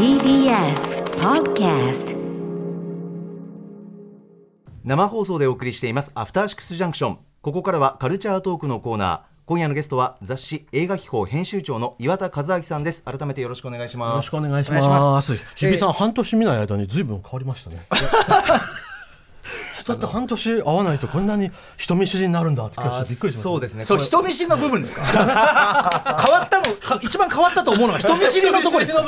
TBS Podcast 生放送でお送りしていますアフターシックスジャンクションここからはカルチャートークのコーナー。今夜のゲストは雑誌映画秘宝編集長の岩田和明さんです。改めてよろしくお願いします。よろしくお願いしま。ます。す日比さん、半年見ない間にずいぶん変わりましたね。人って半年会わないとこんなに人見知りになるんだって気がしてびっくりしました。そうですね。そう人見知りの部分ですか？変わったの一番変わったと思うのが人見知りのところですか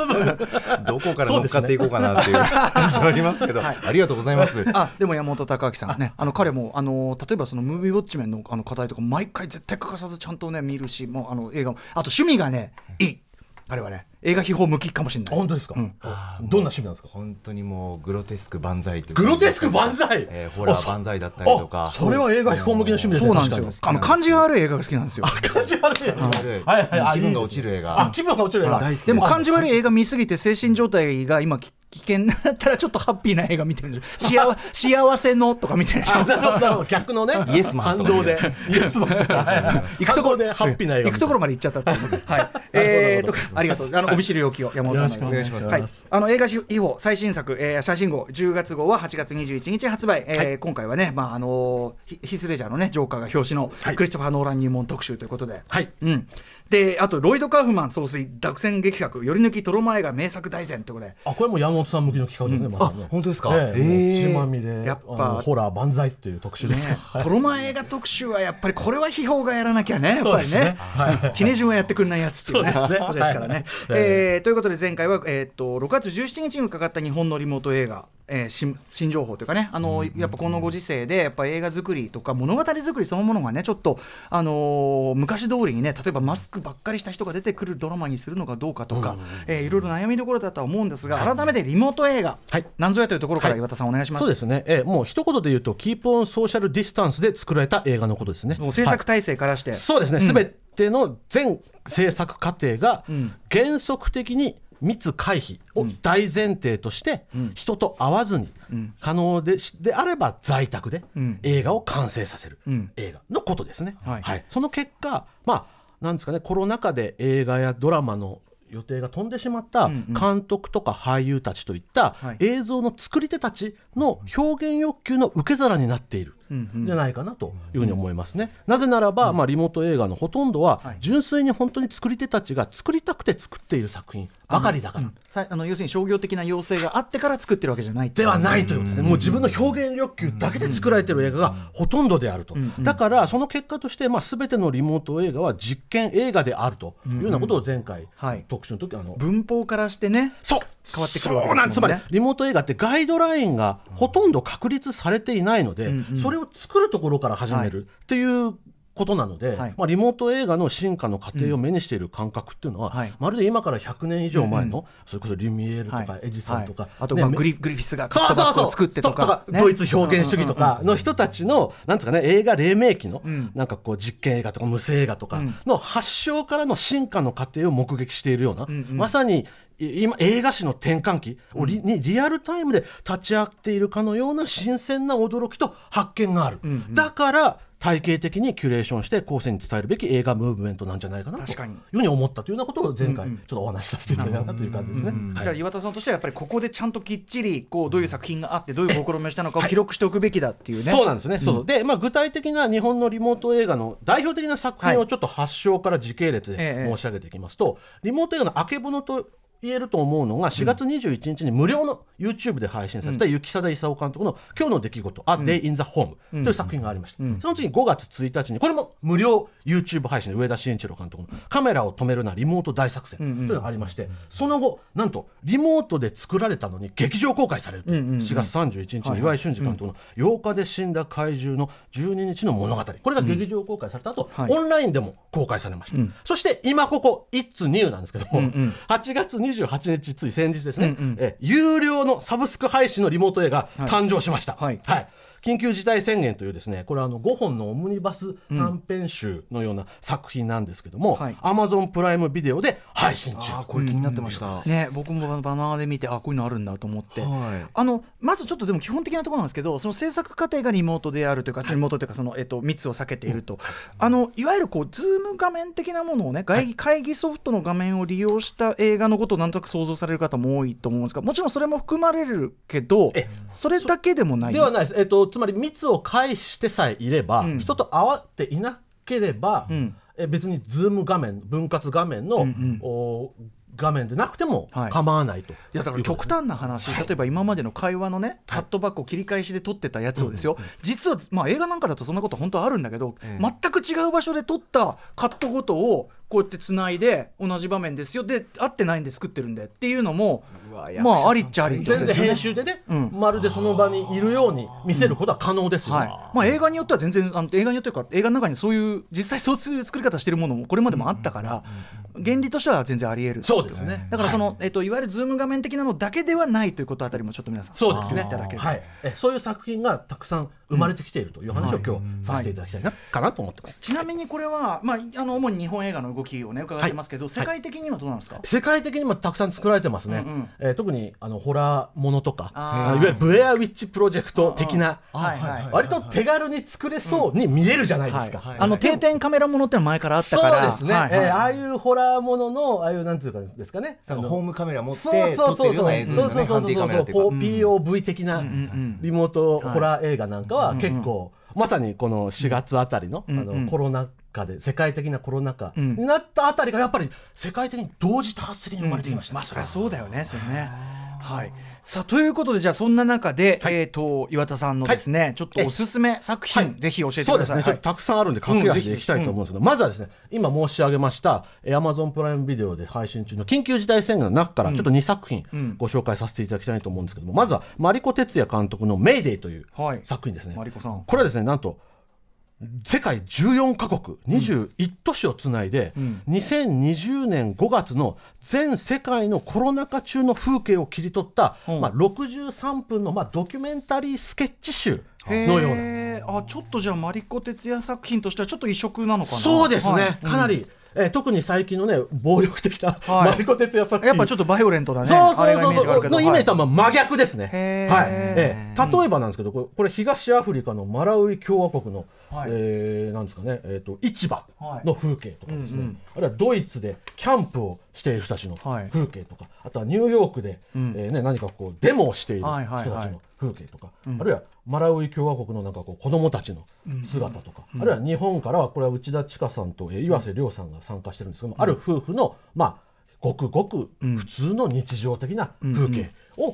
どこから乗っかっていこうかなっていう 感じはありますけど、ありがとうございます。あでも山本隆明さんねあの彼もあの例えばそのムービーウォッチメンのあの課題とか毎回絶対欠かさずちゃんとね見るしもうあの映画も。あと趣味がねいい。彼はね映画秘宝向きかもしれない。あ本当ですか？うん。あどんな趣味なんですか？本当にもうグロテスク万歳グロテスク万歳？えーホラー万歳だったりとか。あそれは映画秘宝向きの趣味ですね。そうなんですよ。あの感じが悪い映画が好きなんですよ。感じ悪いやつ。はい。はいはいあ気分が落ちる映画。あ気分が落ちる映画。大好きでも感じ悪い映画見すぎて精神状態が今き危険だったらちょっとハッピーな映画見てるんです幸幸せのとか見てるでしょあなるほどなるほど。逆のね。イエスマン反動で。イエスマンとか行くところでハッピーな映画行くところまで行っちゃったってい。うはいえーとありがとう。あのお見知りおきを山本さんよろしくお願いします。はい。あの映画秘宝最新作、えー、最新号10月号は8月21日発売、えー今回はねまああのヒヒスレジャーのねジョーカーが表紙のクリストファー・ノーラン入門特集ということで。はい。うん。であとロイド・カーフマン総帥独占劇画より抜きトロマ映画名作大全ということで。あこれも山本さん向きの企画ですね。まさにね。あ本当ですか？ええ。ええもう血まみれやっぱホラー万歳っていう特集ですね。トロマ映画特集はやっぱりこれは秘宝がやらなきゃね、やっぱりね。そうですね、記念順は やってくれないやつっていうね、そうですね。ですからね。はい。えーということで、前回は、えーと6月17日に伺った日本のリモート映画、えー新新情報というかね、あのやっぱこのご時世で、やっぱ映画作りとか、物語作りそのものがね、ちょっと、あのー昔通りにね、例えばマスクばっかりした人が出てくるドラマにするのかどうかとか、えーいろいろ悩みどころだとは思うんですが、改めてリモート映画、はい。なんぞやというところからはい岩田さん、お願い。します。そうですね、えーもう一言で言うと、キープオンソーシャルディスタンスで作られた映画のことですね。もう制作体制からして、そうですね、すべ、ての全制作過程がん。原則的に密回避を大前提として、人と会わずに可能でしであれば在宅でん。映画を完成させる。ん。映画のことですね。はい。その結果、まあ、なんですかね、コロナ禍で映画やドラマの予定が飛んでしまった監督とか俳優たちといったはい。映像の作り手たちの表現欲求の受け皿になっている。んじゃないかなというふうに思いますね。なぜならば、まあ、リモート映画のほとんどははい。純粋に本当に作り手たちが作りたくて作っている作品ばかりだから。さあの要するに商業的な要請があってから作ってるわけじゃないではないということですね、もう自分の表現欲求だけで作られている映画がほとんどであると、だからその結果として、まあ、全てのリモート映画は実験映画であるというようなことを前回、はい。特集の時あの文法からしてね。そう変わってくるわけですね。つまりリモート映画ってガイドラインがほとんど確立されていないので、それを作るところから始めるっていうことなので、はい。まあ、リモート映画の進化の過程を目にしている感覚っていうのは、はい。まるで今から100年以上前の、それこそリュミエールとか、はい。エジソンとか、はい。あと、グリグリフィスがカットバックを作ってとかね。ドイツ表現主義とかの人たちのなんですかね映画黎明期のん。なんかこう実験映画とか無声映画とかの発祥からの進化の過程を目撃しているような、まさにい今映画史の転換期をリ,、にリアルタイムで立ち会っているかのような新鮮な驚きと発見がある、だから体系的にキュレーションして後世に伝えるべき映画ムーブメントなんじゃないかなというふうに思ったというようなことを前回ちょっとお話しさせていただいたなという感じですね。だはい。から岩田さんとしてはやっぱりここでちゃんときっちりこうどういう作品があってどういう試みをしたのかを記録しておくべきだっていうね、そうなんですね、そうで、まあ、具体的な日本のリモート映画の代表的な作品はいをちょっと発祥から時系列えでえ申し上げていきますと、リモート映画のあけぼのと言えると思うのが4月21日に無料の YouTube で配信された雪貞勲監督の「今日の出来事 A Day in the Home」という作品がありました、その次に5月1日にこれも無料 YouTube 配信で上田慎一郎監督の「カメラを止めるなリモート大作戦」というのがありまして、その後なんとリモートで作られたのに劇場公開されるという7月31日に岩井俊二監督の「8日で死んだ怪獣の12日の物語」これが劇場公開された後、はい。オンラインでも公開されました、そして今ここ「It's New」なんですけども、8月28日つい先日ですね、え有料のサブスク配信のリモート映画誕生しました、はい。はい緊急事態宣言というですねこれはあの5本のオムニバス短編集のような作品なんですけども、はい。アマゾンプライムビデオで配信中。あーこれ気になってました、ね、僕もバナーで見てあこういうのあるんだと思って、はい。あのまずちょっとでも基本的なところなんですけどその制作過程がリモートであるというか、リモートというかその、えっと、密を避けていると、あのいわゆるこう Zoom 画面的なものをね外会議ソフトの画面を利用した映画のことをなんとなく想像される方も多いと思うんですがもちろんそれも含まれるけどえ。それだけでもない。ではないです、えっと、つまり密を回避してさえいれば、うん。人と会わっていなければ、うん。え別に Zoom 画面分割画面の、んお画面でなくてもはい。構わないと、いやだから極端な話、例えば今までの会話のね、カットバックを切り返しで撮ってたやつをですよ、実は、まあ、映画なんかだとそんなこと本当はあるんだけど、全く違う場所で撮ったカットごとをこうやってつないで同じ場面ですよ。で合ってないんで作ってるんでっていうのもまあありっちゃあり全然編集でね、うん。まるでその場にいるように見せることは可能ですよ、はい。まあ、映画によっては全然あの映画によっては映画の中にそういう実際そういう作り方してるものもこれまでもあったから、原理としては全然あり得るそうですね。だからその、えっと、いわゆるズーム画面的なのだけではないということあたりもちょっと皆さん。そうですね。いただけはい、えそういう作品がたくさん生まれてきているという話を今日させていただきたいな、かなと思ってます。ちなみにこれは、まあ、あの主に日本映画の動きをね伺ってますけど、世界的にはどうなんですか、世界的にもたくさん作られてますね、うんうん。えー特にあのホラーものとかあー。あいわゆるブレアウィッチプロジェクト的なはいはい。割と手軽に作れそうに見えるじゃないですか。はいあの定点カメラものってのは前からあったそうからですね、はいはい。えーああいうホラーもののああいうなんていうかですかね。ホームカメラ持ってそうそうそうそう撮ってるような映像ですよねハンディカメラっていうかこう POV 的なリモートホラー映画なんかは結構、まさにこの4月あたりの,、あのコロナ禍で世界的なコロナ禍になったあたりがやっぱり世界的に同時多発的に生まれてきました、まあそりゃそうだよねそれね。はい。さあということでじゃあそんな中で、えっ、と岩田さんのですね、ちょっとおすすめ作品、はいぜひ教えてそうですね、ください。ちょっとたくさんあるんで駆け足でいきたいと思うんですけど、まずはですね今申し上げましたアマゾンプライムビデオで配信中の緊急事態宣言の中からちょっと2作品ご紹介させていただきたいと思うんですけども、まずはマリコ哲也監督の「メイデー」というはい。作品ですね、マリコさん。これはですねなんと世界14カ国21都市をつないで、2020年5月の全世界のコロナ禍中の風景を切り取った、うん。まあ、63分の、まあ、ドキュメンタリースケッチ集のような。あちょっとじゃあマリコ哲也作品としてはちょっと異色なのかな？そうですね、はい。かなり、えー特に最近のね暴力的な、はい。マリコ哲也作品。やっぱちょっとバイオレントだね。そうそうそうそう。のイメージとはまあ真逆ですね。はい。えー例えばなんですけど、これ東アフリカのマラウイ共和国の、はい。えーなんですかね、えっ、と市場の風景とかですね。あるいはドイツでキャンプをしている人たちのはい。風景とか、あとはニューヨークで、えーね何かこうデモをしている人はいたちはいはいの風景とか、あるいはマラウイ共和国のなんかこう子供たちの姿とか、あるいは日本からはこれは内田千佳さんと、えー岩瀬亮さんが参加してるんですけども、ある夫婦のまあごくごく普通の日常的な風景を、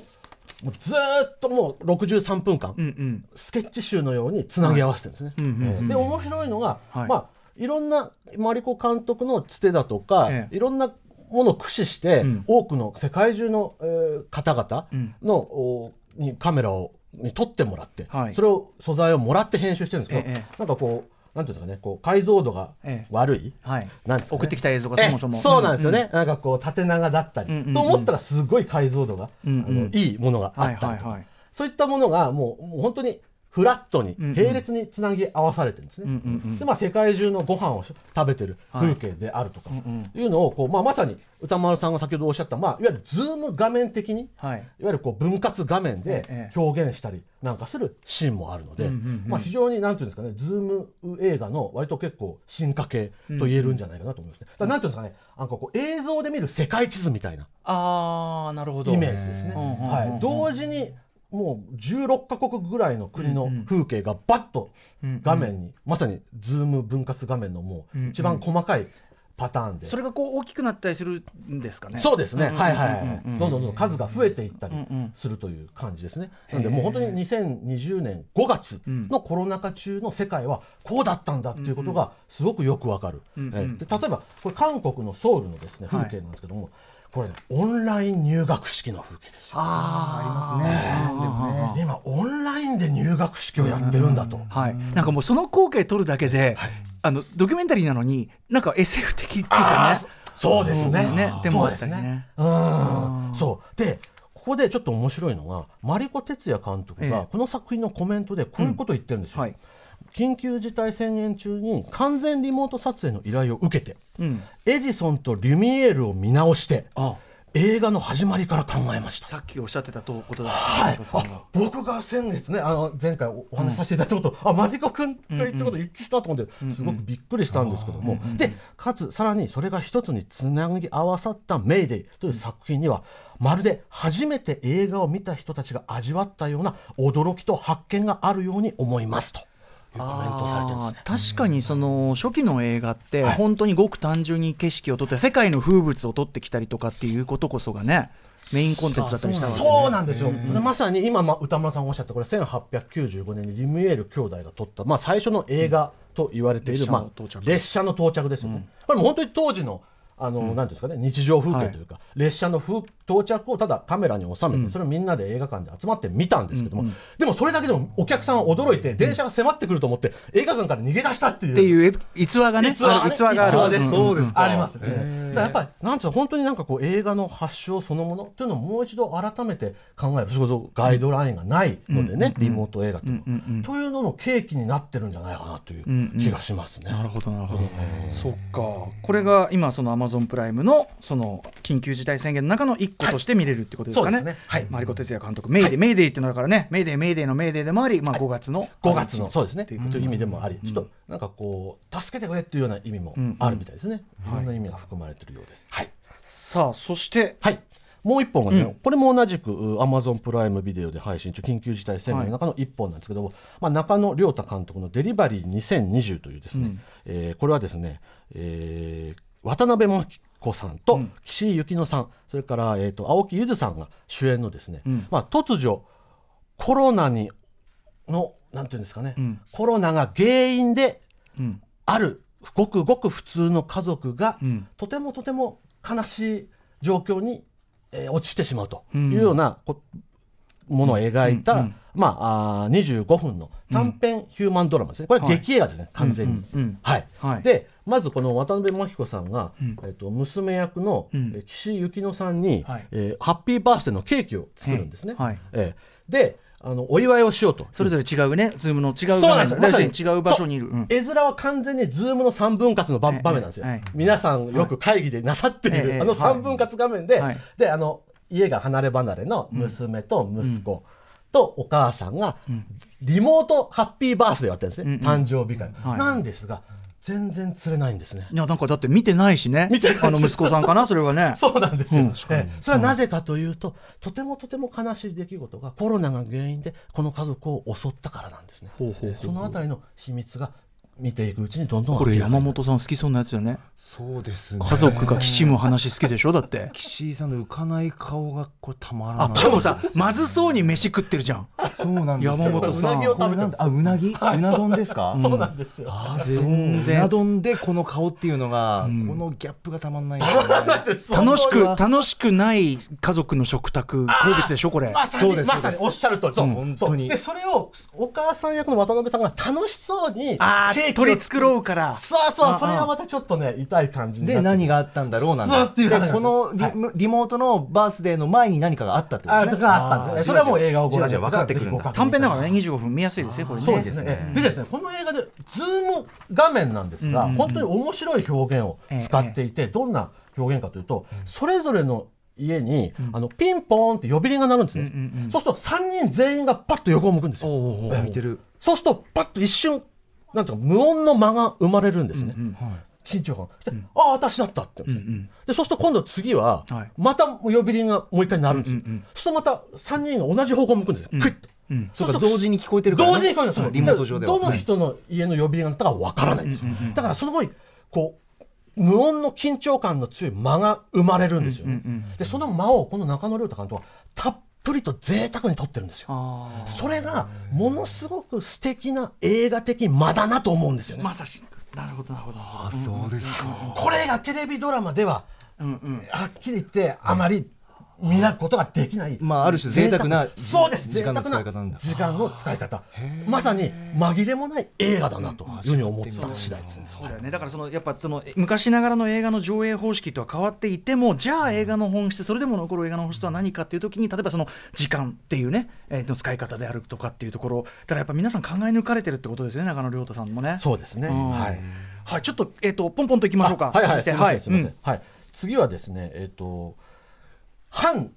もうずーっともう63分間、うんうん。スケッチ集のようにつなぎ合わせてるんですね。うんうんえーで面白いのが、はい。まあいろんなマリコ監督のつてだとか、ええ。いろんなものを駆使して、ん。多くの世界中の、えー方々の、おにカメラをに撮ってもらって、はい。それを素材をもらって編集してるんですけど、ええ。なんかこうなんていうんですかねこう解像度がええ。悪い、はい。なんですかね。送ってきた映像がそもそも。ええそうなんですよね、なんかこう縦長だったり、うんうんうん。と思ったらすごい解像度が、うんうん。あのいいものがあったりとか、はいはいはい。そういったものがもうもう本当にフラットに並列につなぎ合わされてるんですね。うんうんうん。でまあ、世界中のご飯をし食べてる風景であるとかいうのをこう、まあ、まさに歌丸さんが先ほどおっしゃった、まあ、いわゆるズーム画面的にいはい。わゆるこう分割画面でええ表現したりなんかするシーンもあるので、まあ、非常になんていうんですかねズーム映画の割と結構進化系と言えるんじゃないかなと思いますね。だなんていうんですかねなんかこう映像で見る世界地図みたいなああなるほど。イメージですね。はい、同時にもう16カ国ぐらいの国の風景がバッと画面に、まさにズーム分割画面のもう一番細かいパターンで、それがこう大きくなったりするんですかね。そうですね、うん。はいはいはい、うんうんうんどん。どんどんどん数が増えていったりするという感じですね。なのでもう本当に2020年5月のコロナ禍中の世界はこうだったんだっていうことがすごくよくわかる。うんうん。えで例えばこれ韓国のソウルのですねはい。風景なんですけども、これねオンライン入学式の風景ですよ。あーありますね。で今オンラインで入学式をやってるんだと。はい、なんかもうその光景撮るだけで、あのドキュメンタリーなのになんか SF 的っていうかね。そうですね。うん。ねでもあったりね。そうですね。うん。そう。でここでちょっと面白いのがマリコ哲也監督ええ。がこの作品のコメントでこういうことを言ってるんですよ、はい緊急事態宣言中に完全リモート撮影の依頼を受けて、うん。エジソンとリュミエールを見直してあ映画の始まりから考えました。さっきおっしゃってたとことだはい僕が先月ねあの前回おお話しさせていただいたこと、あマリコ君が言ったこと一致したと思って、すごくびっくりしたんですけども、でかつさらにそれが一つにつなぎ合わさった「メイデイ」という作品にはまるで初めて映画を見た人たちが味わったような驚きと発見があるように思いますとコメントをされてるんですね。あー確かにその初期の映画ってはい。本当にごく単純に景色を撮って世界の風物を撮ってきたりとかっていうことこそがねメインコンテンツだったりしたわけね。そうなんですよ、まさに今、まあ、歌丸さんがおっしゃったこれ1895年にリムエール兄弟が撮った、まあ、最初の映画と言われている、列車のまあ到着列車の到着ですよね、これも本当に当時のあの、なんていうんですかね日常風景というか、列車の風到着をただカメラに収めて、それをみんなで映画館で集まって見たんですけども、でもそれだけでもお客さんは驚いて電車が迫ってくると思って映画館から逃げ出したっていう。っていうエ逸話がね逸話ある逸話がある。そうですかありますよね。やっぱりなんつうの本当になんかこう映画の発祥そのものっていうのをもう一度改めて考える。それこそガイドラインがないのでね、リモート映画というのは、というのの契機になってるんじゃないかなという気がしますね。なるほどなるほど、そっか。これが今そのアマゾンプライムのその緊急事態宣言の中の一個として見れるってことですかね,、はい真利子哲也監督。メイデー、メイデーっていうのだからね。メイデーメイデーのメイデーでもあり、まあ、5月の5月のそうですね。という意味でもあり、ちょっとなんかこう助けてくれっていうような意味もあるみたいですね。いろん。な意味が含まれてるようです。はい。さあそして。はい。もう一本がですね、これも同じくアマゾンプライムビデオで配信中緊急事態宣言の中の一本なんですけども、まあ、中野亮太監督の「デリバリー2020」というですね、えーこれはですね、えー渡辺真紀子さんと岸井ゆきのさん、それから、えー、と青木ゆずさんが主演のですね、まあ、突如コロナにのなんていうんですかね、ん。コロナが原因でうん。あるごくごく普通の家族が、ん。とてもとても悲しい状況に、えー落ちてしまうとんいうようなこものを描いた、うんうんまあ、あー25分の短編ヒューマンドラマですね。これはい。劇映画ですね、完全に。うんうんはい。はい。でまずこの渡辺真起子さんが、えっと娘役の、岸井ゆきのさんに、はい。えーハッピーバースデーのケーキを作るんですね。はいえーであのお祝いをしようと。それぞれ違うね。ズームの違う違う場所にいる、う。ん。絵面は完全にズームの3分割の場面なんですよ、はい皆さんよく会議でなさっている、ええあの3分割画面で、はい。であの家が離れ離れの娘と息子とお母さんがリモートハッピーバースデーをやってるんですね、うんうん。誕生日会、はい。なんですが全然釣れないんですね。いやなんかだって見てないしね見てないあの息子さんかなそれはね。そうなんですよ、うん。ええ。それはなぜかというと、とてもとても悲しい出来事がコロナが原因でこの家族を襲ったからなんですね。そのあたりの秘密が見ていくうちにどんどんこれ山本さん好きそうなやつよね。そうですね。家族がきしむ話好きでしょ？だって。岸井さんの浮かない顔がこれたまらない。あしかもさまずそうに飯食ってるじゃん。そうなんですよ。山本さん。うなぎを食べてあうなぎ、うな丼ですか、そうなんですよ。あ全然。うな丼でこの顔っていうのが、このギャップがたまんないんですよね。楽しく楽しくない家族の食卓好物でしょこれ。まさそうですにまさにおっしゃる通り。そううん。本当に。そう。でそれをお母さん役の渡辺さんが楽しそうにあケ取り繕うから。そうそうあそれがまたちょっとね痛い感じで何があったんだろうなんってこのリ,、リモートのバースデーの前に何かがあったってことね。とかあったんですねそれはもう映画をご覧分かってくる短編だからね25分見やすいですよこれね。そうですね。でですね、この映画でズーム画面なんですが、本当に面白い表現を使っていて、どんな表現かというと、それぞれの家に、あのピンポーンって呼び鈴が鳴るんですね。そうすると3人全員がパッと横を向くんですよ。そうするとパッと一瞬なんていうか無音の間が生まれるんですね。緊張感。でああ私だったって言うんですよ。でそうすると今度次は、はい。また呼び鈴がもう一回鳴るんですよ。そうするとまた3人が同じ方向を向くんですよ。クイッと。うん。そうか同時に聞こえてるから、ね、同時に聞こえるんですよ。リモート上では。どの人の家の呼び鈴が鳴ったかわからないんですよ、だからその後にこう無音の緊張感の強い間が生まれるんですよね、でその間をこの中野亮太監督はたっぷりと贅沢に撮ってるんですよ。あそれがものすごく素敵な映画的間だなと思うんですよね、ーまさしなるほどなるほど。あそうですか、これがテレビドラマではうんうん。はっきり言ってあまり見らことができない、まあある種贅沢なそうです。時間の使い方時間の使い方。まさに紛れもない映画だなというふうに思った次第ですね。そうだよね。だからそのやっぱその昔ながらの映画の上映方式とは変わっていてもじゃあ映画の本質それでも残る映画の本質は何かっていう時に例えばその時間っていうね、えーの使い方であるとかっていうところだからやっぱ皆さん考え抜かれてるってことですよね中野亮太さんもね。そうですね。うん。はい。はい、ちょっと,、えー、とポンポンといきましょうか。あはいはい。すみませんすみません、うん。はい。次はですねえっ、と反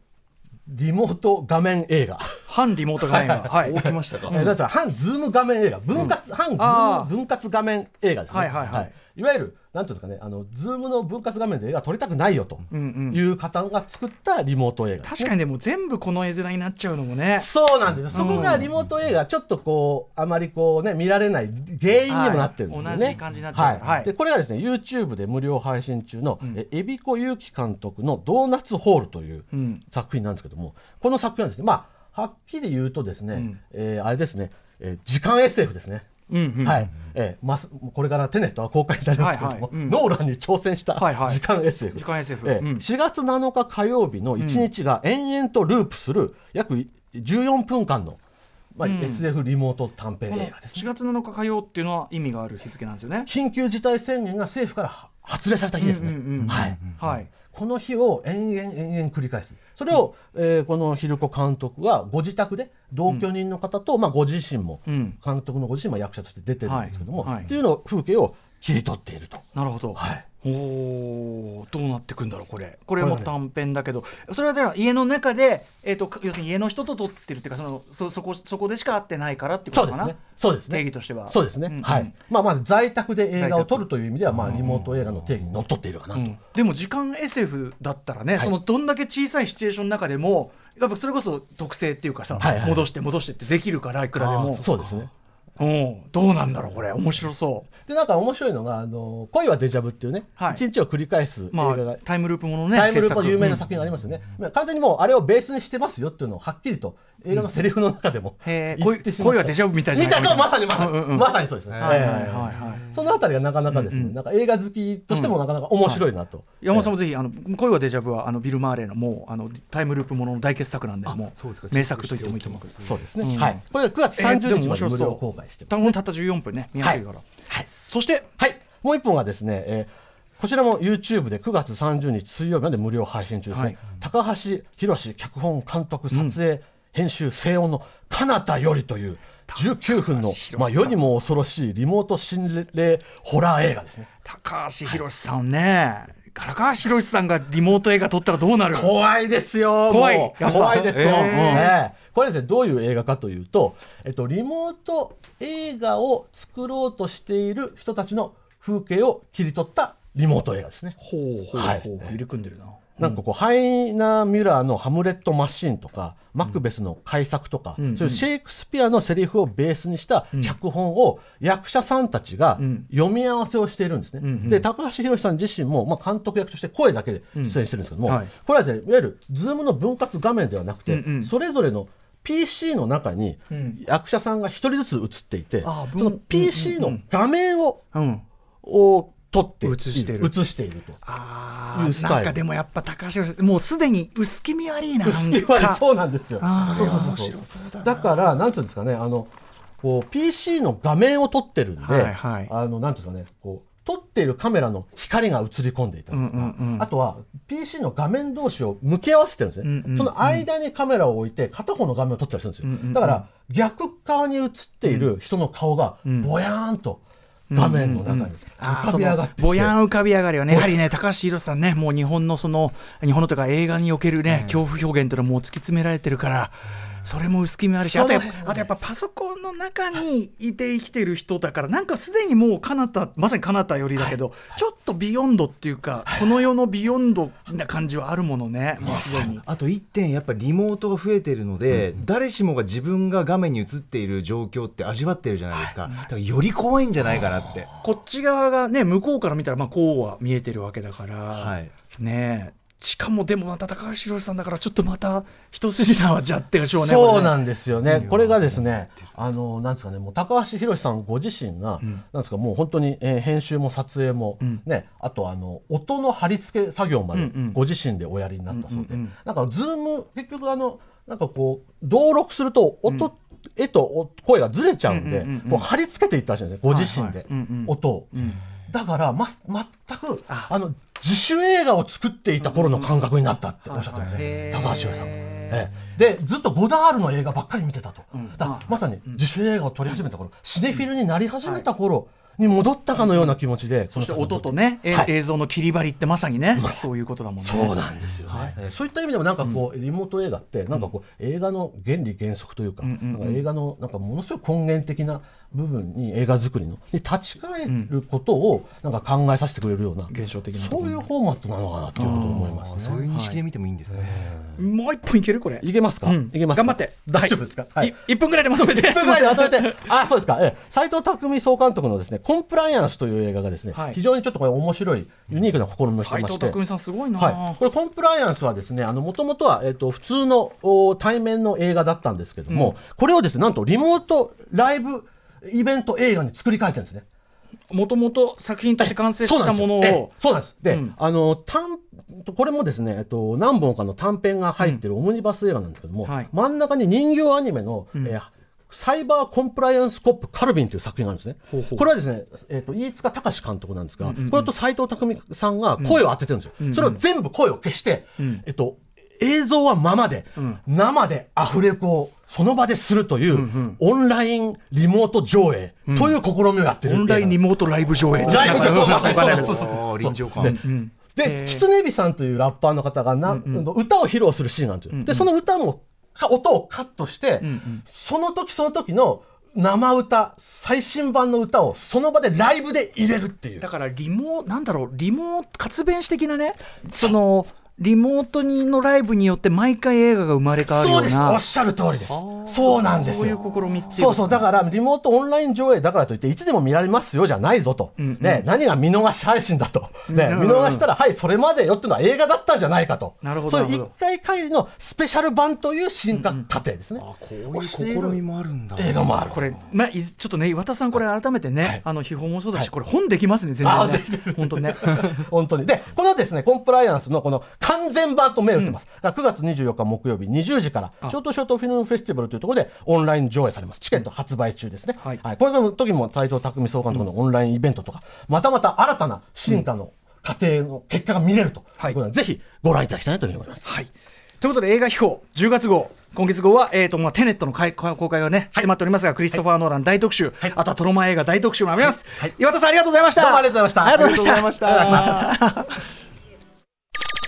リモート画面映画。反リモート画面が、はい。そうきましたかえーだから反ズーム画面映画。分割、反ズあーーム分割画面映画ですね。はいはいはい。い。わゆるなんていうんですかね。あのズームの分割画面で映画撮りたくないよと。いう方が作ったリモート映画確かにでも全部この絵面になっちゃうのもね。そうなんですよ。そこがリモート映画ちょっとこうあまりこうね見られない原因にもなってるんですよね、はい。同じ感じになっちゃうから。はい。でこれがですね YouTube で無料配信中の、え海老子祐希監督の「ドーナツホール」といううん。作品なんですけどもこの作品はですねまあはっきり言うとですね、ん。えーあれですね、えー時間 SF ですね。うんうん。はい、えーますこれからテネットは公開になりますけども、はいはいうん。ノーランに挑戦したはいはい。時間 SF、時間 SF えーうん。4月7日火曜日の1日が延々とループする約14分間の、まあうん。SF リモート短編映画です、ね。4月7日火曜っていうのは意味がある日付なんですよね。緊急事態宣言が政府からは発令された日ですね、はい、はい。この日を延々延々繰り返す。それを、えーこの昼子監督はご自宅で同居人の方と、まあ、ご自身も、うん。監督のご自身も役者として出てるんですけども、はい。はい。っていうのを風景を切り取っていると。なるほど。はいおおどうなってくんだろうこれ。これも短編だけど。それはじゃあ家の中で、えー、と要するに家の人と撮ってるっていうかそのそそこそこでしか会ってないからってことかな？そうですね。定義としては。そうですね。うん。うん。はい。まあまず在宅で映画を撮るという意味では、まあリモート映画の定義にのっとっているかなと。うん。でも時間 SF だったらね、そのどんだけ小さいシチュエーションの中でもやっぱそれこそ特性っていうかさ、はいはい戻して戻してってできるからいくらでも。そうですね。うん。どうなんだろうこれ。面白そう。でなんか面白いのがあの恋はデジャブっていうね、はい。一日を繰り返す映ま画があタイムループものねタイムループの有名な作品がありますよね。まあ完全にもうあれをベースにしてますよっていうのをはっきりと映画のセリフの中でもへー言ってしまった。恋はデジャブみたいじゃないみたいまさにまさに、うんうん。うんまさにそうですね。はいはいはいえはい。えそのあたりがなかなかですね、なんか映画好きとしてもなかなか面白いなと。山本さんもぜひあの恋はデジャブはあのビル・マーレーのもうあのタイムループものの大傑作なんでもうそうですか。名作と言ってもいいと思うそうですね。うん。はい。これが9月えーで30も面白そう日まで無料公開してます、たったった14分ね見やすいから、はい。そしてはい。もう一本がですね、えーこちらも YouTube で9月30日水曜日まで無料配信中ですね。はい。高橋宏脚本監督撮影、編集声音の彼方よりという19分のまあ世にも恐ろしいリモート心霊ホラー映画ですね。高橋宏さんね。高橋宏さんがリモート映画撮ったらどうなる？怖いですよ。怖い。怖いですよ。えーええこれですね、どういう映画かというと、えっと、リモート映画を作ろうとしている人たちの風景を切り取ったリモート映画ですね。ほうほうはいほう。入り組んでるな、なんかこう、ハイナー・ミュラーの「ハムレット・マシーン」とか、マクベスの改作とか、ん。そういうシェイクスピアのセリフをベースにした脚本を役者さんたちがん。読み合わせをしているんですね。んうん。で高橋洋さん自身も、まあ、監督役として声だけで出演してるんですけども、はい。これはですねいわゆるズームの分割画面ではなくて、うんうん。それぞれの PC の中にん。役者さんが一人ずつ映っていて、ああその分 PC の画面を,、うん。を撮って映してる。映していると。あいうスタイル。なんかでもやっぱ高橋もうすでに薄気味悪いな薄気味悪いそうなんですよ。そうそうそうそう。だからなんていうんですかねあのこう PC の画面を撮ってるんで、はいはい。あのなんていうんですかねこう撮っているカメラの光が映り込んでいたりとか、うんうんうん。あとは PC の画面同士を向き合わせてるんですね、うんうんうん。その間にカメラを置いて片方の画面を撮ったりするんですよ、うんうんうん。だから逆側に映っている人の顔がぼやーんと画面の中に浮かび上がってきて、ぼやん浮かび上がりはねやはりね高橋洋さんねもう日本のその日本のというか映画におけるね、恐怖表現というのはもう突き詰められてるから。それも薄気味あるしあとやっぱあとやっぱパソコンの中にいて生きてる人だからなんかすでにもう彼方まさに彼方よりだけど、ちょっと beyond っていうか、この世の beyond な感じはあるものねもうすでに。あと1点やっぱリモートが増えてるので、誰しもが自分が画面に映っている状況って味わってるじゃないですか、だからより怖いんじゃないかなって、こっち側がね向こうから見たらまあこうは見えてるわけだから、はい、ねえしかもでもまた高橋宏さんだからちょっとまた一筋縄じゃってでしょうね。そうなんんですよね、これがですね、あのなんですかね、もう高橋宏さんご自身が、なんですか、もう本当に、えー編集も撮影も、ね、あとあの音の貼り付け作業までご自身でおやりになったそうで、なんか、ズーム、結局あの、なんかこう、登録すると音、絵とお声がずれちゃうんで、こう貼り付けていったらしいんですね、ご自身で、はいはい。うんうん音を。だから、ま、全くあ。の自主映画を作っていた頃の感覚になったっておっしゃってますね、高橋宏さん。ええ。でずっとゴダールの映画ばっかり見てたと、だまさに自主映画を撮り始めた頃、シネフィルになり始めた頃に戻ったかのような気持ちで、そして音とね、えはい。映像の切り張りってまさにね、そういうことだもんね。そうなんですよね、えーそういった意味でもなんかこう、リモート映画ってなんかこう、映画の原理原則というか映画のなんかものすごい根源的な部分に映画作りの。に立ち返ることをなんか考えさせてくれるような、現象的なそういうフォーマットなのかなということを思いますね。そういう認識で見てもいいんですね、もう一分いける？これ。いけますか、うん。いけますか？頑張って。大丈夫ですか、はい。い。1分ぐらいでまとめて。1分ぐらいでまとめて、あ、そうですか、ええ斉藤匠総監督のですね、コンプライアンスという映画がですね、はい。非常にちょっとこれ面白い、ユニークな試みをして斉まして。藤匠さんすごいな、はい、これコンプライアンスはですね、あの、もともとは、えっ、と、普通のお対面の映画だったんですけども、これをですね、なんとリモートライブイベント映画に作り変えてるんですね。もともと作品として完成したものええをそうなんです。で、うん。あの短これもですね、えっと何本かの短編が入ってるオムニバス映画なんですけども、はい。真ん中に人形アニメの、えーサイバーコンプライアンスコップカルビンという作品があるんですね。ほうほう。これはですね、えっと飯塚隆監督なんですが、これと斉藤匠さんが声を当ててるんですよ。それを全部声を消して、えっと映像はままで、生でアフレコをその場でするという、オンラインリモート上映という試みをやってるオンラインリモモートライブ上映。ライブ上映そうそうそうそう。そうあー臨場感。で、で、キツネビさんというラッパーの方がな、歌を披露するシーンなんですよ。で、その歌も、か音をカットして、その時その時の生歌、最新版の歌をその場でライブで入れるっていう。だ。からリモなんだろうリモート活弁士的なねそのリモートにのライブによって毎回映画が生まれ変わるよそううです。おなっしゃる通りです。そうなんですよ。そういう試みっていうそうそう。だから、リモートオンライン上映だからといって、いつでも見られますよじゃないぞと。ね、何が見逃し配信だと。ね、うん見逃したら、はい、それまでよっていうのは映画だったんじゃないかと。なるほどそういう一回限りのスペシャル版という進化過程ですね。こういう試みもあるんだ映画もある。これ、まあ、ちょっとね岩田さんこれ改めてね、はいあの秘宝もそうだし、はいこれ本できますね全あ然ねぜひ本当にね 本当に。で、このですね、コンプライアンスのこの完全版と銘打ってます。だから9月24日木曜日20時から、ショートショートフィルムフェスティバルというところでオンライン上映されます。チケット発売中ですね。はい。これの時も斉藤匠総監督のオンラインイベントとか、またまた新たな進化の過程の結果が見れると。はい。ぜひご覧いただきたいなと思います。はい。ということで映画秘宝10月号今月号は、えーとまあ、テネットの開公開がね、迫っておりますがクリストファー・ノーラン大特集、あとはトロマン映画大特集もあります、岩田さんありがとうございました。どうもありがとうございました。ありがとうございました